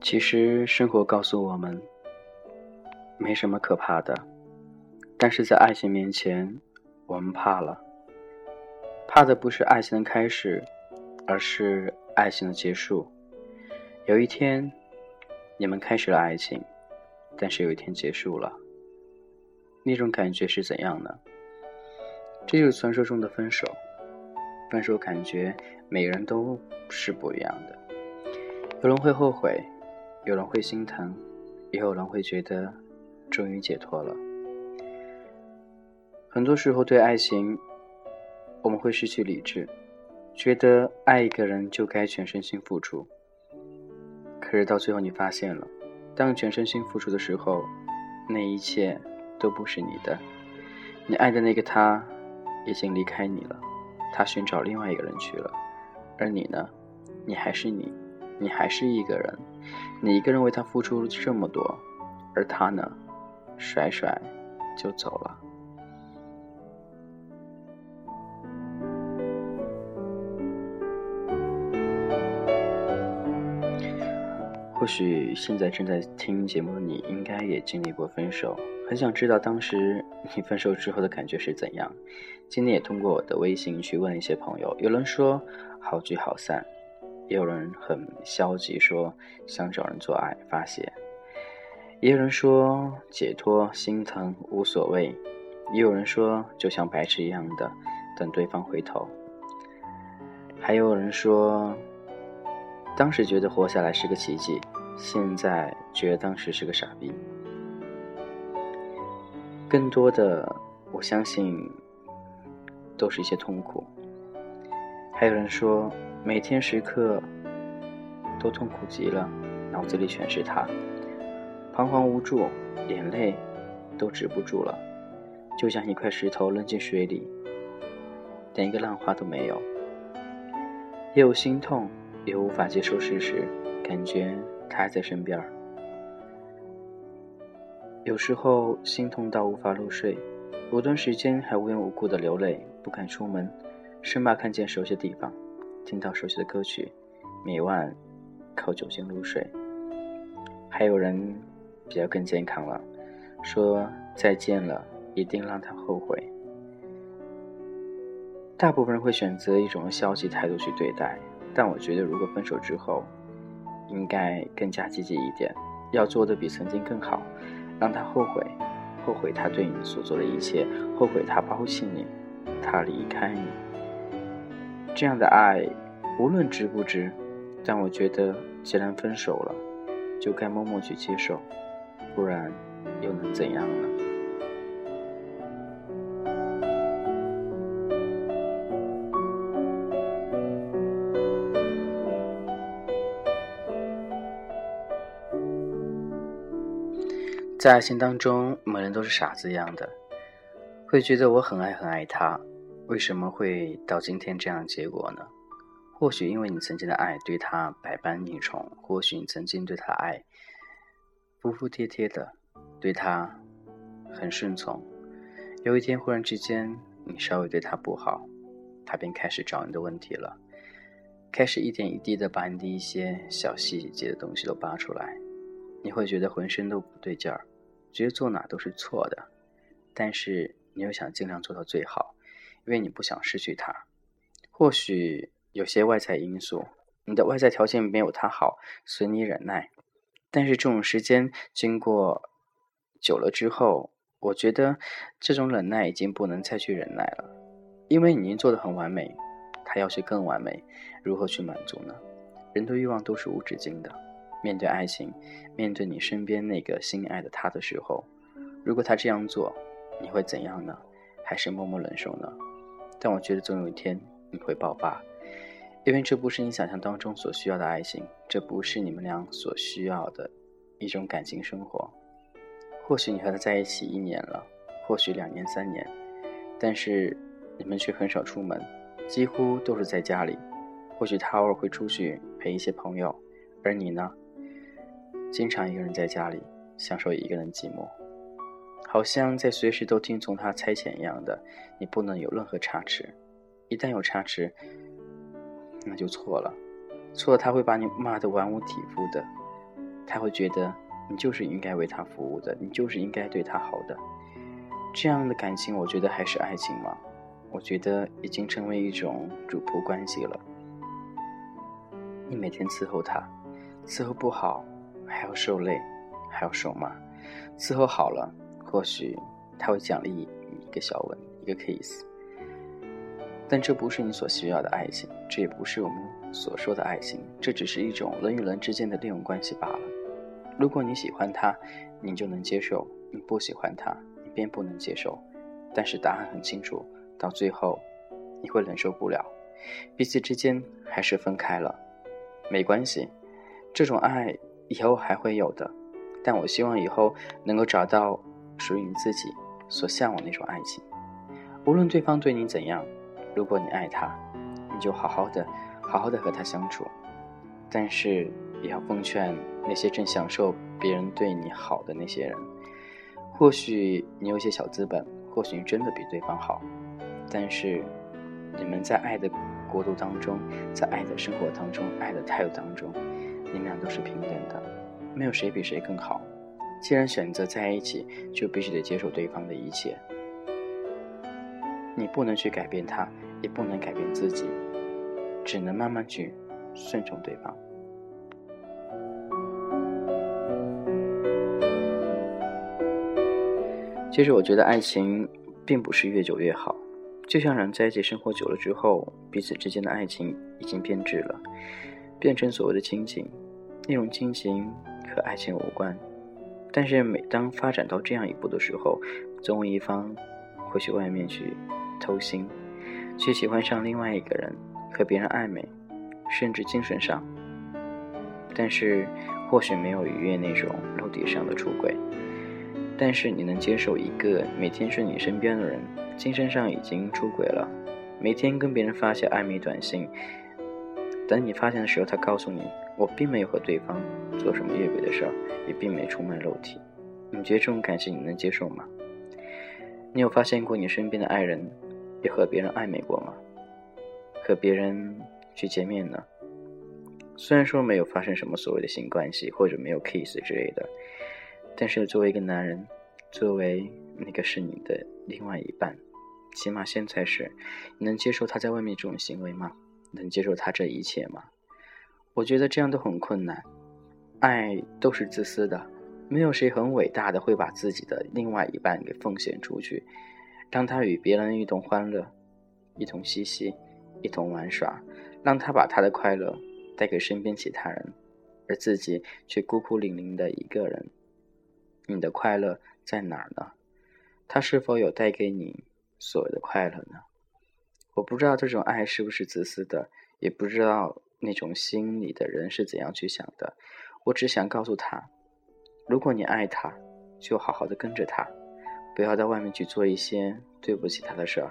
其实生活告诉我们，没什么可怕的，但是在爱情面前，我们怕了。怕的不是爱情的开始，而是爱情的结束。有一天，你们开始了爱情，但是有一天结束了，那种感觉是怎样呢？这就是传说中的分手。分手感觉每个人都是不一样的，有人会后悔。有人会心疼，也有人会觉得终于解脱了。很多时候，对爱情，我们会失去理智，觉得爱一个人就该全身心付出。可是到最后，你发现了，当全身心付出的时候，那一切都不是你的。你爱的那个他，已经离开你了，他寻找另外一个人去了。而你呢？你还是你，你还是一个人。你一个人为他付出了这么多，而他呢，甩甩就走了。或许现在正在听节目的你，应该也经历过分手，很想知道当时你分手之后的感觉是怎样。今天也通过我的微信去问一些朋友，有人说好聚好散。也有人很消极，说想找人做爱发泄；也有人说解脱、心疼无所谓；也有人说就像白痴一样的等对方回头；还有人说当时觉得活下来是个奇迹，现在觉得当时是个傻逼。更多的，我相信都是一些痛苦。还有人说。每天时刻都痛苦极了，脑子里全是他，彷徨无助，眼泪都止不住了，就像一块石头扔进水里，连一个浪花都没有。也有心痛，也无法接受事实，感觉他还在身边。有时候心痛到无法入睡，有段时间还无缘无故的流泪，不敢出门，生怕看见熟悉的地方。听到熟悉的歌曲，每晚靠酒精入睡。还有人比较更健康了，说再见了一定让他后悔。大部分人会选择一种消极态度去对待，但我觉得如果分手之后，应该更加积极一点，要做的比曾经更好，让他后悔，后悔他对你所做的一切，后悔他抛弃你，他离开你。这样的爱，无论值不值，但我觉得，既然分手了，就该默默去接受，不然又能怎样呢？在爱情当中，每人都是傻子一样的，会觉得我很爱很爱他。为什么会到今天这样的结果呢？或许因为你曾经的爱对他百般溺宠，或许你曾经对他爱服服帖帖的，对他很顺从。有一天忽然之间，你稍微对他不好，他便开始找你的问题了，开始一点一滴的把你的一些小细节的东西都扒出来，你会觉得浑身都不对劲儿，觉得做哪都是错的，但是你又想尽量做到最好。因为你不想失去他，或许有些外在因素，你的外在条件没有他好，所以你忍耐。但是这种时间经过久了之后，我觉得这种忍耐已经不能再去忍耐了，因为你已经做的很完美，他要去更完美，如何去满足呢？人的欲望都是无止境的。面对爱情，面对你身边那个心爱的他的时候，如果他这样做，你会怎样呢？还是默默忍受呢？但我觉得总有一天你会爆发，因为这不是你想象当中所需要的爱情，这不是你们俩所需要的一种感情生活。或许你和他在一起一年了，或许两年、三年，但是你们却很少出门，几乎都是在家里。或许他偶尔会出去陪一些朋友，而你呢，经常一个人在家里享受一个人寂寞。好像在随时都听从他差遣一样的，你不能有任何差池。一旦有差池，那就错了，错了他会把你骂得玩物体肤的，他会觉得你就是应该为他服务的，你就是应该对他好的。这样的感情，我觉得还是爱情吗？我觉得已经成为一种主仆关系了。你每天伺候他，伺候不好还要受累，还要受骂；伺候好了，或许他会奖励你一个小吻，一个 kiss。但这不是你所需要的爱情，这也不是我们所说的爱情，这只是一种人与人之间的利用关系罢了。如果你喜欢他，你就能接受；你不喜欢他。你便不能接受，但是答案很清楚，到最后你会忍受不了，彼此之间还是分开了，没关系，这种爱以后还会有的，但我希望以后能够找到属于你自己所向往那种爱情，无论对方对你怎样，如果你爱他，你就好好的好好的和他相处，但是也要奉劝那些正享受别人对你好的那些人。或许你有些小资本，或许你真的比对方好，但是你们在爱的国度当中，在爱的生活当中，爱的态度当中，你们俩都是平等的，没有谁比谁更好。既然选择在一起，就必须得接受对方的一切。你不能去改变他，也不能改变自己，只能慢慢去顺从对方。其实我觉得爱情并不是越久越好，就像人在一起生活久了之后，彼此之间的爱情已经变质了，变成所谓的亲情。那种亲情和爱情无关，但是每当发展到这样一步的时候，总有一方会去外面去偷腥，去喜欢上另外一个人，和别人暧昧，甚至精神上，但是或许没有逾越那种肉体上的出轨。但是你能接受一个每天睡你身边的人，精神上已经出轨了，每天跟别人发些暧昧短信，等你发现的时候，他告诉你我并没有和对方做什么越轨的事儿，也并没出卖肉体，你觉得这种感情你能接受吗？你有发现过你身边的爱人也和别人暧昧过吗？和别人去见面呢？虽然说没有发生什么所谓的性关系，或者没有 kiss 之类的。但是作为一个男人，作为那个是你的另外一半，起码现在是，你能接受他在外面这种行为吗？能接受他这一切吗？我觉得这样都很困难。爱都是自私的，没有谁很伟大的会把自己的另外一半给奉献出去，让他与别人一同欢乐，一同嬉戏，一同玩耍，让他把他的快乐带给身边其他人，而自己却孤苦伶仃的一个人。你的快乐在哪儿呢？他是否有带给你所谓的快乐呢？我不知道这种爱是不是自私的，也不知道那种心里的人是怎样去想的。我只想告诉他：如果你爱他，就好好的跟着他，不要到外面去做一些对不起他的事儿；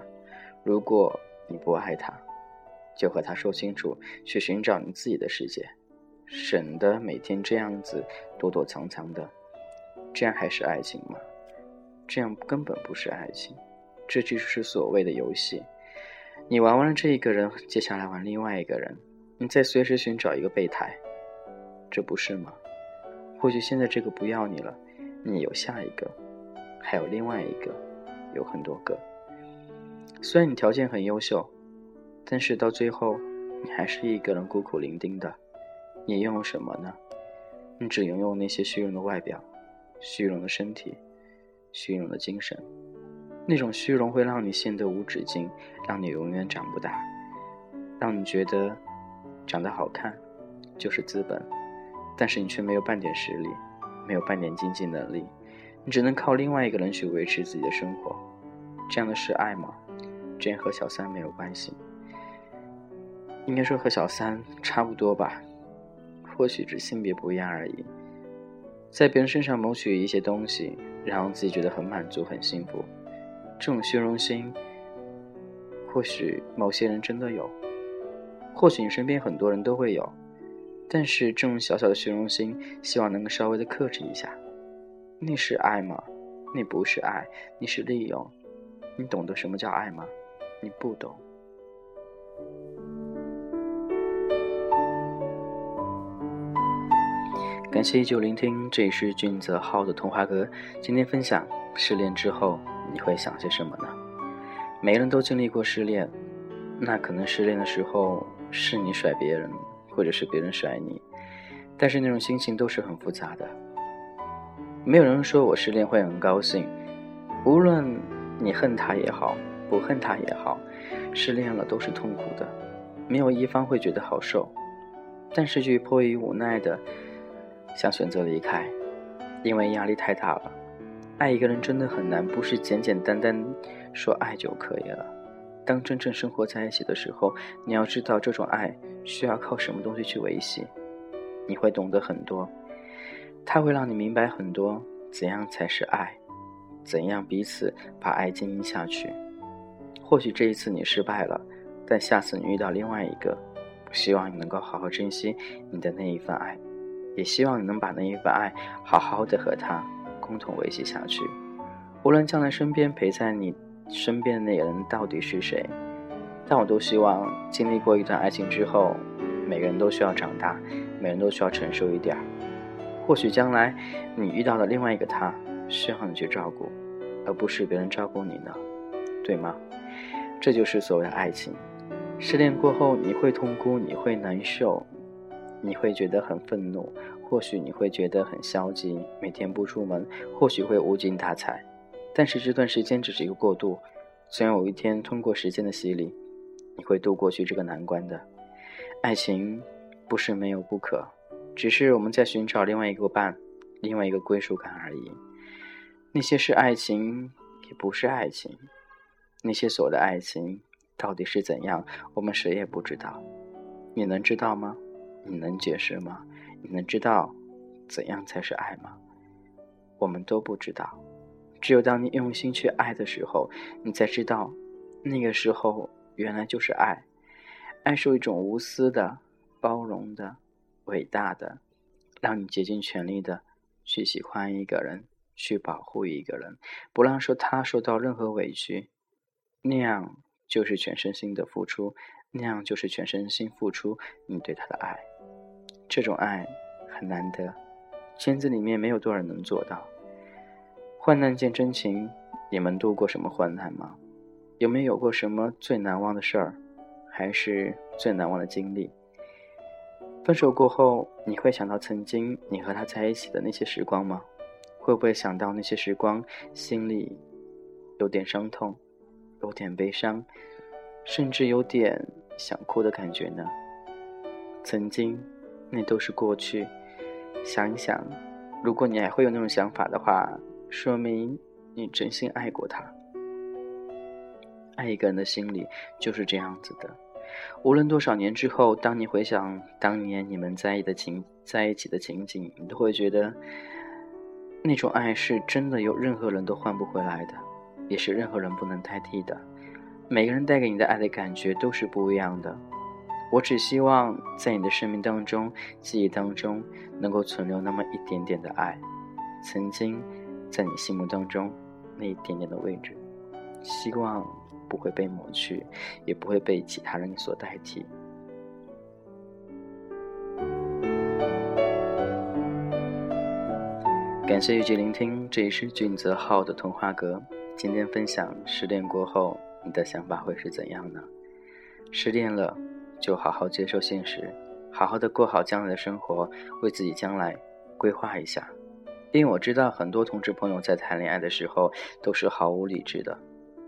如果你不爱他，就和他说清楚，去寻找你自己的世界，省得每天这样子躲躲藏藏的。这样还是爱情吗？这样根本不是爱情，这就是所谓的游戏。你玩完了这一个人，接下来玩另外一个人，你再随时寻找一个备胎，这不是吗？或许现在这个不要你了，你有下一个，还有另外一个，有很多个。虽然你条件很优秀，但是到最后，你还是一个人孤苦伶仃的。你拥有什么呢？你只拥有那些虚荣的外表。虚荣的身体，虚荣的精神，那种虚荣会让你陷得无止境，让你永远长不大，让你觉得长得好看就是资本，但是你却没有半点实力，没有半点经济能力，你只能靠另外一个人去维持自己的生活，这样的是爱吗？这样和小三没有关系，应该说和小三差不多吧，或许只性别不一样而已。在别人身上谋取一些东西，让自己觉得很满足、很幸福，这种虚荣心，或许某些人真的有，或许你身边很多人都会有，但是这种小小的虚荣心，希望能够稍微的克制一下。那是爱吗？那不是爱，那是利用。你懂得什么叫爱吗？你不懂。感谢依旧聆听，这里是俊泽浩的童话阁。今天分享失恋之后你会想些什么呢？每个人都经历过失恋，那可能失恋的时候是你甩别人，或者是别人甩你，但是那种心情都是很复杂的。没有人说我失恋会很高兴，无论你恨他也好，不恨他也好，失恋了都是痛苦的，没有一方会觉得好受。但是却迫于无奈的想选择离开，因为压力太大了。爱一个人真的很难，不是简简单单说爱就可以了。当真正生活在一起的时候，你要知道这种爱需要靠什么东西去维系。你会懂得很多，他会让你明白很多，怎样才是爱，怎样彼此把爱经营下去。或许这一次你失败了，但下次你遇到另外一个。希望你能够好好珍惜你的那一份爱，也希望你能把那一份爱好好的和他共同维系下去。无论将来身边陪在你身边的那个人到底是谁，但我都希望经历过一段爱情之后，每个人都需要长大，每人都需要成熟一点。或许将来你遇到的另外一个他，需要你去照顾，而不是别人照顾你呢，对吗？这就是所谓的爱情。失恋过后，你会痛哭，你会难受，你会觉得很愤怒，或许你会觉得很消极，每天不出门，或许会无精打采。但是这段时间只是一个过渡，总有一天通过时间的洗礼，你会度过去这个难关的。爱情不是没有不可，只是我们在寻找另外一个伴，另外一个归属感而已。那些是爱情，也不是爱情，那些所谓的爱情。到底是怎样？我们谁也不知道。你能知道吗？你能解释吗？你能知道怎样才是爱吗？我们都不知道。只有当你用心去爱的时候，你才知道，那个时候原来就是爱。爱是一种无私的、包容的、伟大的，让你竭尽全力的去喜欢一个人，去保护一个人，不让说他受到任何委屈，那样。就是全身心的付出，那样就是全身心付出你对他的爱。这种爱很难得，圈子里面没有多少人能做到。患难见真情，你们度过什么患难吗？有没有过什么最难忘的事儿，还是最难忘的经历？分手过后，你会想到曾经你和他在一起的那些时光吗？会不会想到那些时光，心里有点伤痛？有点悲伤，甚至有点想哭的感觉呢。曾经，那都是过去。想一想，如果你还会有那种想法的话，说明你真心爱过他。爱一个人的心里就是这样子的。无论多少年之后，当你回想当年你们在一的情在一起的情景，你都会觉得，那种爱是真的，有任何人都换不回来的。也是任何人不能代替的。每个人带给你的爱的感觉都是不一样的。我只希望在你的生命当中、记忆当中，能够存留那么一点点的爱，曾经在你心目当中那一点点的位置，希望不会被抹去，也不会被其他人所代替。感谢一直聆听，这里是俊泽浩的童话阁。今天分享失恋过后你的想法会是怎样呢？失恋了，就好好接受现实，好好的过好将来的生活，为自己将来规划一下。因为我知道很多同志朋友在谈恋爱的时候都是毫无理智的，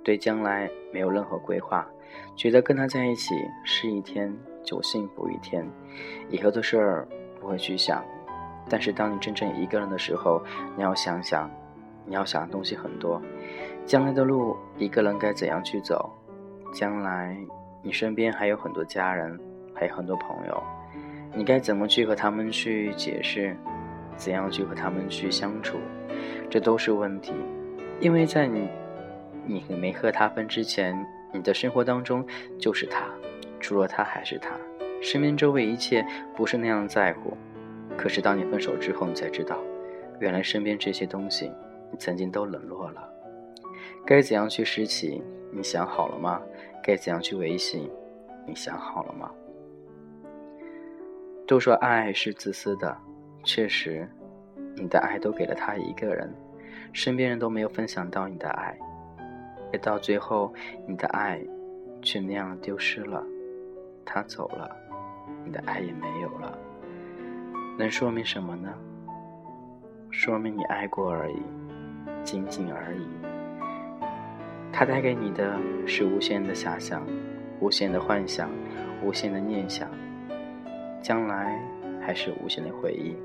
对将来没有任何规划，觉得跟他在一起是一天就幸福一天，以后的事儿不会去想。但是当你真正一个人的时候，你要想想。你要想的东西很多，将来的路一个人该怎样去走？将来你身边还有很多家人，还有很多朋友，你该怎么去和他们去解释？怎样去和他们去相处？这都是问题。因为在你你没和他分之前，你的生活当中就是他，除了他还是他，身边周围一切不是那样在乎。可是当你分手之后，你才知道，原来身边这些东西。你曾经都冷落了，该怎样去拾起？你想好了吗？该怎样去维系？你想好了吗？都说爱是自私的，确实，你的爱都给了他一个人，身边人都没有分享到你的爱，而到最后，你的爱却那样丢失了。他走了，你的爱也没有了，能说明什么呢？说明你爱过而已，仅仅而已。它带给你的是无限的遐想，无限的幻想，无限的念想，将来还是无限的回忆。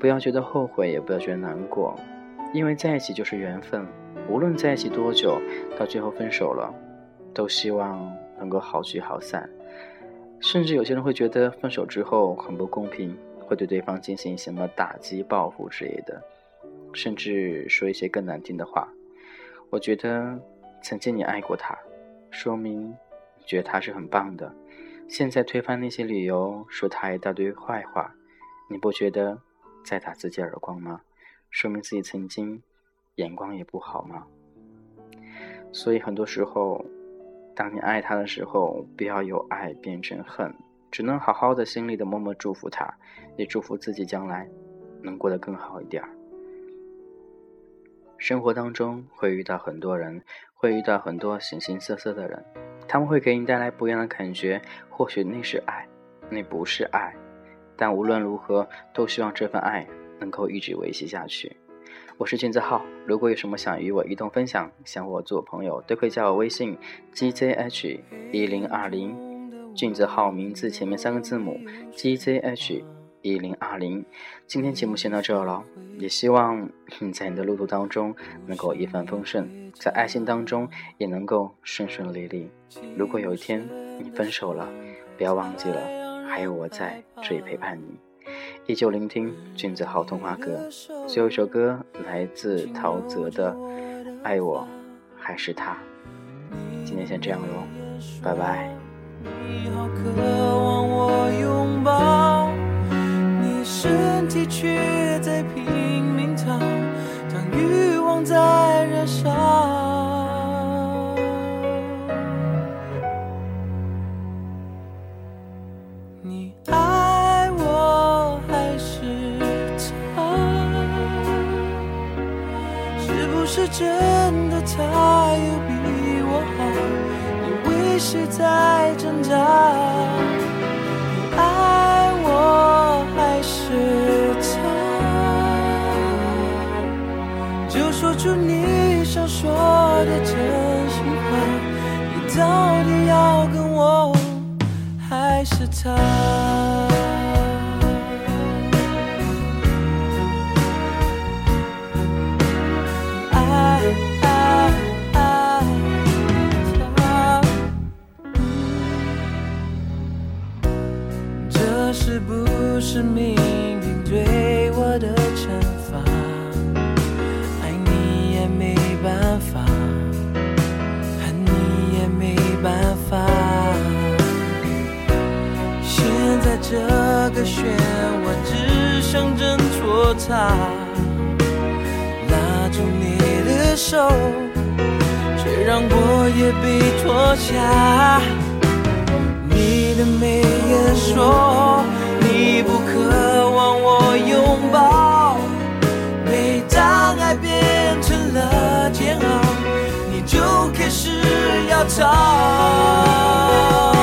不要觉得后悔，也不要觉得难过，因为在一起就是缘分。无论在一起多久，到最后分手了，都希望能够好聚好散。甚至有些人会觉得分手之后很不公平，会对对方进行什么打击、报复之类的，甚至说一些更难听的话。我觉得曾经你爱过他，说明你觉得他是很棒的。现在推翻那些理由，说他一大堆坏话，你不觉得在打自己耳光吗？说明自己曾经眼光也不好吗？所以很多时候。当你爱他的时候，不要由爱变成恨，只能好好的、心里的默默祝福他，也祝福自己将来能过得更好一点儿。生活当中会遇到很多人，会遇到很多形形色色的人，他们会给你带来不一样的感觉。或许那是爱，那不是爱，但无论如何，都希望这份爱能够一直维系下去。我是俊子浩，如果有什么想与我一同分享，想和我做朋友，都可以加我微信 gzh 一零二零，俊子浩名字前面三个字母 gzh 一零二零。今天节目先到这了，也希望你在你的路途当中能够一帆风顺，在爱情当中也能够顺顺利利。如果有一天你分手了，不要忘记了，还有我在这里陪伴你。依旧聆听君子好童话歌，最后一首歌来自陶喆的《爱我还是他》。今天先这样喽，拜拜。你好渴望我真的他有比我好？你为谁在挣扎？你爱我还是他？就说出你想说的真心话。你到底要跟我还是他？他，拉住你的手，却让我也被拖下。你的眉眼说。你不渴望我拥抱，每当爱变成了煎熬，你就开始要逃。